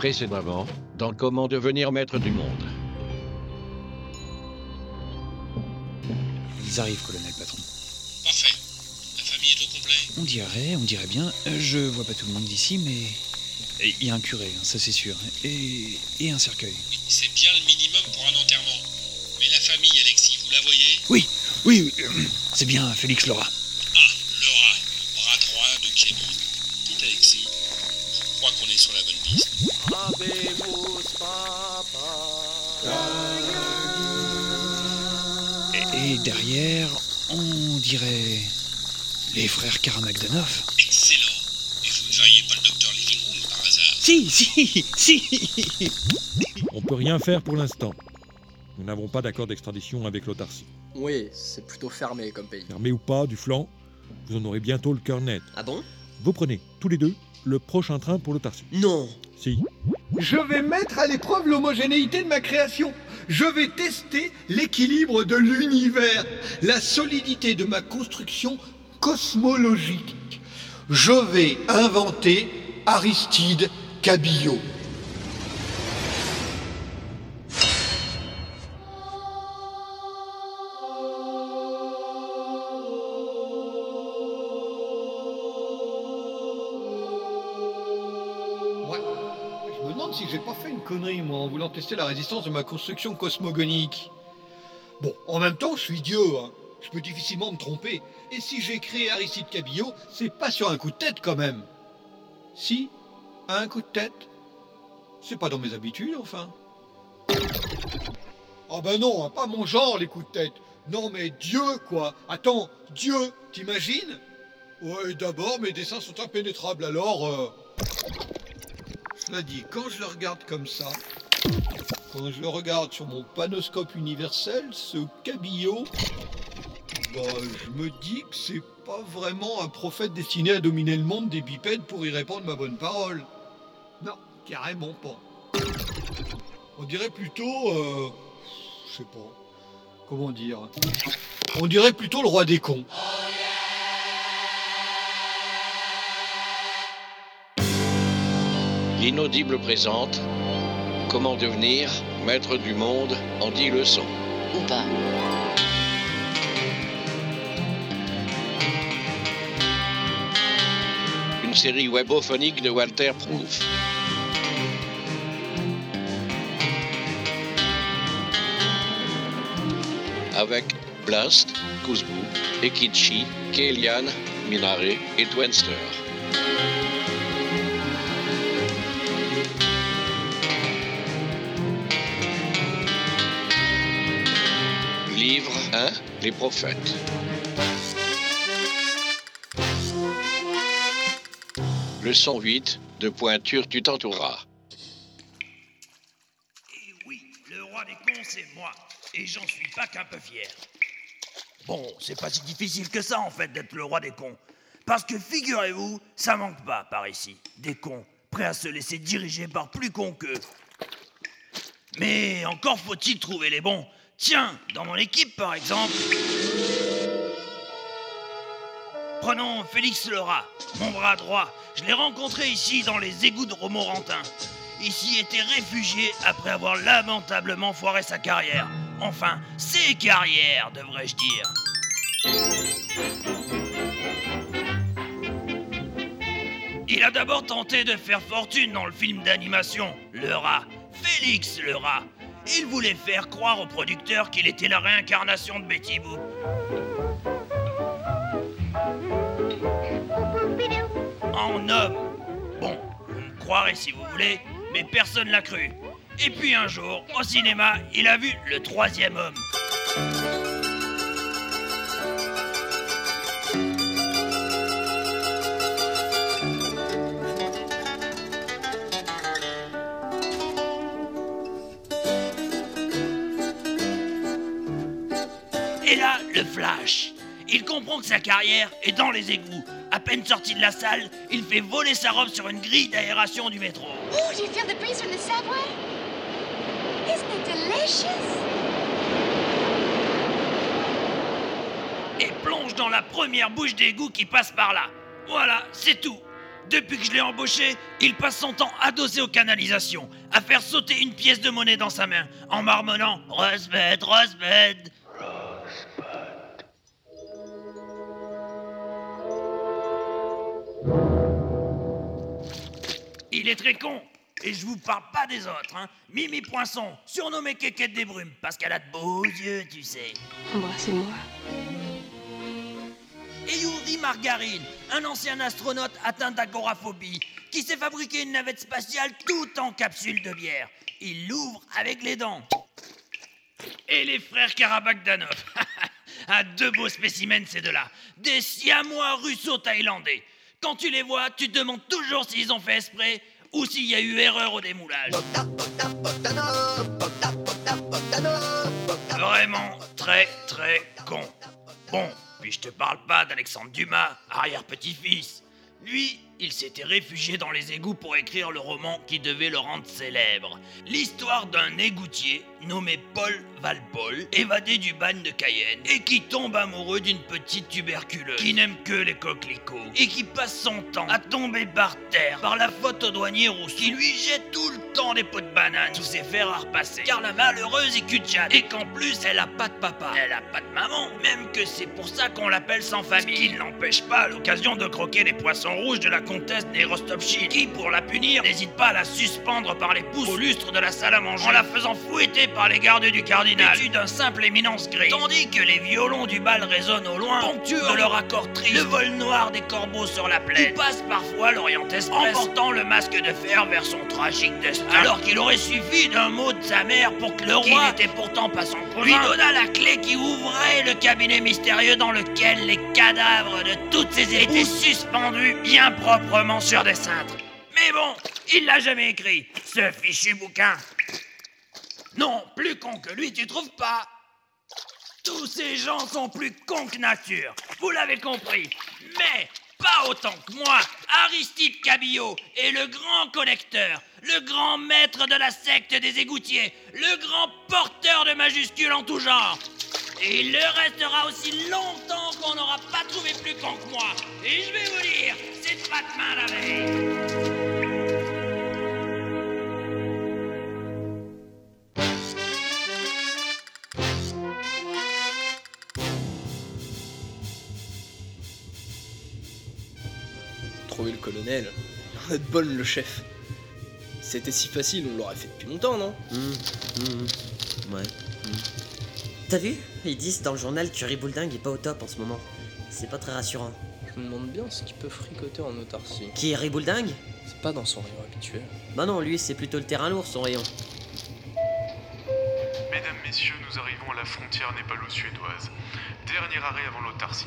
Précédemment, dans Comment devenir maître du monde. Ils arrivent, colonel patron. Parfait. La famille est au complet On dirait, on dirait bien. Je vois pas tout le monde d'ici, mais. Il y a un curé, hein, ça c'est sûr. Et, et un cercueil. Oui, c'est bien le minimum pour un enterrement. Mais la famille, Alexis, vous la voyez? Oui, oui, oui, euh, c'est bien Félix Laura. Derrière, on dirait. Les frères Karamagdanov. Excellent. Et vous ne verriez pas le docteur Livingroom par hasard Si, si, si On peut rien faire pour l'instant. Nous n'avons pas d'accord d'extradition avec l'autarcie. Oui, c'est plutôt fermé comme pays. Fermé ou pas, du flanc, vous en aurez bientôt le cœur net. Ah bon? Vous prenez, tous les deux, le prochain train pour l'autarcie. Non Si. Je vais mettre à l'épreuve l'homogénéité de ma création. Je vais tester l'équilibre de l'univers, la solidité de ma construction cosmologique. Je vais inventer Aristide Cabillaud. Si j'ai pas fait une connerie, moi, en voulant tester la résistance de ma construction cosmogonique. Bon, en même temps, je suis Dieu, hein. Je peux difficilement me tromper. Et si j'ai créé Aristide Cabillaud, c'est pas sur un coup de tête quand même. Si, un coup de tête. C'est pas dans mes habitudes, enfin. Ah ben non, hein, pas mon genre, les coups de tête. Non mais Dieu, quoi. Attends, Dieu, t'imagines? Ouais, d'abord, mes dessins sont impénétrables, alors... euh, dit, quand je le regarde comme ça, quand je le regarde sur mon panoscope universel, ce cabillaud, bah, je me dis que c'est pas vraiment un prophète destiné à dominer le monde des bipèdes pour y répandre ma bonne parole. Non, carrément pas. On dirait plutôt, euh, je sais pas, comment dire. On dirait plutôt le roi des cons. L'inaudible présente Comment devenir maître du monde en 10 leçons. Ou pas Une série webophonique de Walter Proof. Avec Blast, Kuzbu, Ekichi, Kélian, Minare et Twenster. Livre 1 Les prophètes. Leçon 8 De pointure tu t'entoureras. Et oui, le roi des cons, c'est moi. Et j'en suis pas qu'un peu fier. Bon, c'est pas si difficile que ça, en fait, d'être le roi des cons. Parce que figurez-vous, ça manque pas par ici. Des cons, prêts à se laisser diriger par plus cons qu'eux. Mais encore faut-il trouver les bons. Tiens, dans mon équipe, par exemple. Prenons Félix Lerat, mon bras droit. Je l'ai rencontré ici dans les égouts de Romorantin. Ici était réfugié après avoir lamentablement foiré sa carrière. Enfin, ses carrières, devrais-je dire. Il a d'abord tenté de faire fortune dans le film d'animation Le Rat, Félix le Rat. Il voulait faire croire au producteur qu'il était la réincarnation de Betty Boop. En homme. Bon, vous me croirez si vous voulez, mais personne l'a cru. Et puis un jour, au cinéma, il a vu le troisième homme. Et là, le flash. Il comprend que sa carrière est dans les égouts. À peine sorti de la salle, il fait voler sa robe sur une grille d'aération du métro. Oh, do you feel the breeze from the subway? Isn't it delicious? et plonge dans la première bouche d'égout qui passe par là. Voilà, c'est tout. Depuis que je l'ai embauché, il passe son temps adossé aux canalisations, à faire sauter une pièce de monnaie dans sa main, en marmonnant Rosebud, Rosebud. Très con. Et je vous parle pas des autres, hein. Mimi Poinçon, surnommée Kékette des Brumes, parce qu'elle a de beaux yeux, tu sais. Embrassez-moi. Et Yuri Margarine, un ancien astronaute atteint d'agoraphobie, qui s'est fabriqué une navette spatiale tout en capsule de bière. Il l'ouvre avec les dents. Et les frères Karabakdanov. ah, deux beaux spécimens, ces deux-là. Des siamois russo-thaïlandais. Quand tu les vois, tu te demandes toujours s'ils ont fait esprit ou s'il y a eu erreur au démoulage. Vraiment très très con. Bon, puis je te parle pas d'Alexandre Dumas, arrière-petit-fils. Lui, il s'était réfugié dans les égouts pour écrire le roman qui devait le rendre célèbre. L'histoire d'un égoutier nommé Paul Valpol, évadé du bagne de Cayenne, et qui tombe amoureux d'une petite tuberculeuse, qui n'aime que les coquelicots, et qui passe son temps à tomber par terre par la faute au douanier rousse, qui lui jette tout le temps des pots de banane sous ses fers à repasser, car la malheureuse est cul-de-jatte, et qu'en plus elle a pas de papa, elle a pas de maman, même que c'est pour ça qu'on l'appelle sans famille, ce qui ne l'empêche pas l'occasion de croquer les poissons rouges de la comtesse des qui pour la punir n'hésite pas à la suspendre par les pouces au lustre de la salle à manger, en la faisant fouetter par les gardes du cardinal, vêtus d'un simple éminence grise, tandis que les violons du bal résonnent au loin, ponctuant de leur accord triste, le vol noir des corbeaux sur la plaine, passe parfois l'Orient Express, en portant le masque de fer vers son tragique destin, alors qu'il aurait suffi d'un mot de sa mère pour que le roi, qui n'était pourtant pas son cousin, lui donna la clé qui ouvrait le cabinet mystérieux dans lequel les cadavres de toutes ses épouses étaient suspendus. bien proprement sur des cintres. Mais bon, il l'a jamais écrit, ce fichu bouquin. Non, plus con que lui, tu trouves pas Tous ces gens sont plus cons que nature, vous l'avez compris. Mais pas autant que moi, Aristide Cabillot est le grand collecteur, le grand maître de la secte des égoutiers, le grand porteur de majuscules en tout genre. Et il le restera aussi longtemps qu'on n'aura pas trouvé plus con que moi. Et je vais vous dire, c'est pas demain la veille. Trouver le colonel. A de bol le chef. C'était si facile, on l'aurait fait depuis longtemps, non? Ouais. T'as vu? Ils disent dans le journal que Riboulding est pas au top en ce moment. C'est pas très rassurant. Je me demande bien ce qu'il peut fricoter en autarcie. Qui est Riboulding C'est pas dans son rayon habituel. Bah non, lui c'est plutôt le terrain lourd son rayon. Mesdames, Messieurs, nous arrivons à la frontière népalo-suédoise. Dernier arrêt avant l'autarcie.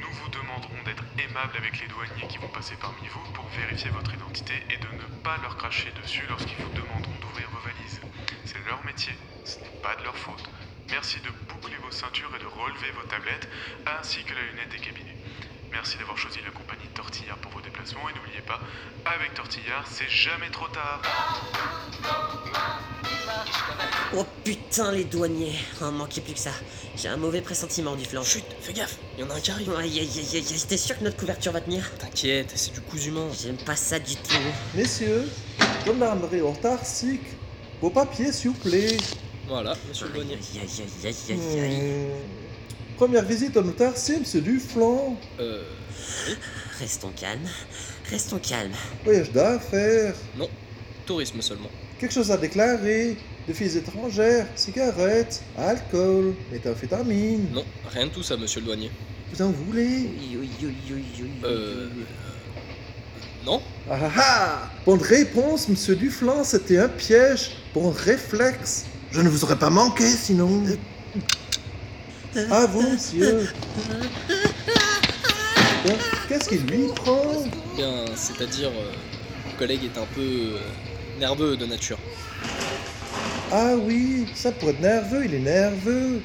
Nous vous demanderons d'être aimables avec les douaniers qui vont passer parmi vous pour vérifier votre identité et de ne pas leur cracher dessus lorsqu'ils vous demanderont d'ouvrir vos valises. C'est leur métier, ce n'est pas de leur faute. Merci de boucler vos ceintures et de relever vos tablettes, ainsi que la lunette des cabinets. Merci d'avoir choisi la compagnie Tortillard pour vos déplacements et n'oubliez pas, avec Tortillard, c'est jamais trop tard. Oh putain les douaniers Oh manquait plus que ça. J'ai un mauvais pressentiment du flanc. Chut, fais gaffe, il y en a un qui arrive. Aïe aïe aïe aïe, t'es sûr que notre couverture va tenir? T'inquiète, c'est du cousu humain. J'aime pas ça du tout. Messieurs, gendarmerie autarcique, vos papiers s'il vous plaît. Voilà, monsieur le Aïe douanier. aïe aïe aïe aïe aïe aïe. Hmm. Première visite en autarcie, monsieur Duflan. Euh. Restons calmes, restons calmes. Voyage d'affaires. Non, tourisme seulement. Quelque chose à déclarer. Des filles étrangères, cigarettes, alcool, méthamphétamine. Non, rien de tout ça, monsieur le douanier. Vous en voulez? Oui, oui, oui, oui, oui, Euh. Non Ah ah ah Bonne réponse, monsieur Duflan, c'était un piège. Bon réflexe. Je ne vous aurais pas manqué sinon. À vous, monsieur. Qu'est-ce qu'il lui prend Bien, c'est-à-dire, euh, mon collègue est un peu euh, nerveux de nature. Ah oui, ça pourrait être nerveux, il est nerveux.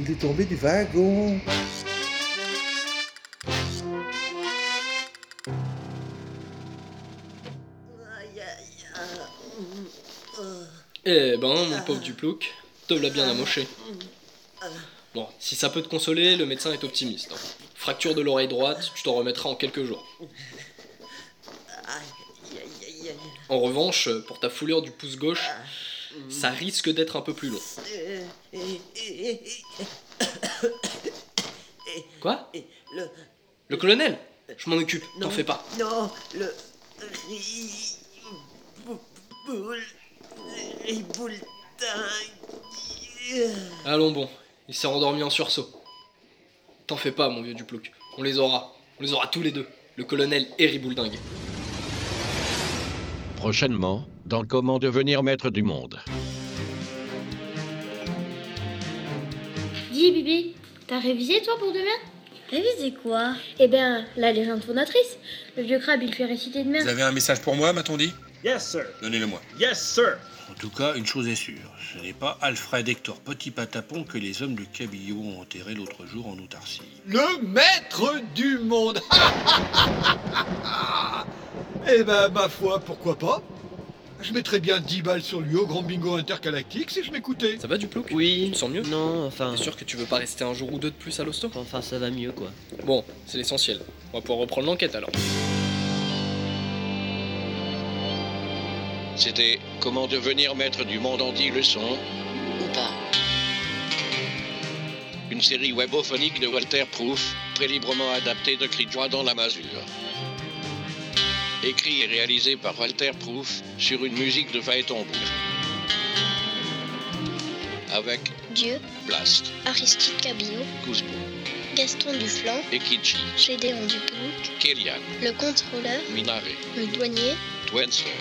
Il est tombé du wagon. Aïe, aïe, ah, euh, Eh ben, mon pauvre Duplouc, te l'a bien amoché. Bon, si ça peut te consoler, le médecin est optimiste. hein. Fracture de l'oreille droite, tu t'en remettras en quelques jours. En revanche, pour ta foulure du pouce gauche, ça risque d'être un peu plus long. Euh, Quoi le. Le colonel? Je m'en occupe, t'en Non. fais pas. Non, le. Dingue. Allons bon, il s'est endormi en sursaut. T'en fais pas, mon vieux Duplouc. On les aura. On les aura tous les deux. Le colonel et Ribouledingue. Prochainement, dans Comment devenir maître du monde. Dis Bibi, t'as révisé toi pour demain? Révisé quoi? Eh ben, la légende fondatrice. Le vieux crabe, il fait réciter demain. Vous avez un message pour moi, m'a-t-on dit? Yes, sir. Donnez-le-moi. Yes, sir. En tout cas, une chose est sûre, ce n'est pas Alfred Hector Petit Patapon que les hommes de Cabillot ont enterré l'autre jour en autarcie. Le maître du monde Eh ben, ma foi, pourquoi pas? Je mettrais bien 10 balles sur lui au grand bingo intergalactique si je m'écoutais. Ça va Duplouc Oui. Tu te sens mieux? Non, enfin. T'es sûr que tu veux pas rester un jour ou deux de plus à l'hosto? Enfin, ça va mieux quoi. Bon, c'est l'essentiel. On va pouvoir reprendre l'enquête alors. C'était Comment devenir maître du monde en 10 leçons ou pas. Une série webophonique de Walter Proof, très librement adaptée de Cri de joie dans la masure. Écrit et réalisé par Walter Proof sur une musique de Phaéton. Avec Dieu, Blast, Aristide Cabillot, Kuzbo Gaston Duflan, et Kichi, Gédéon Duplouc, Kélian, le contrôleur, Minare, le douanier, Twenster.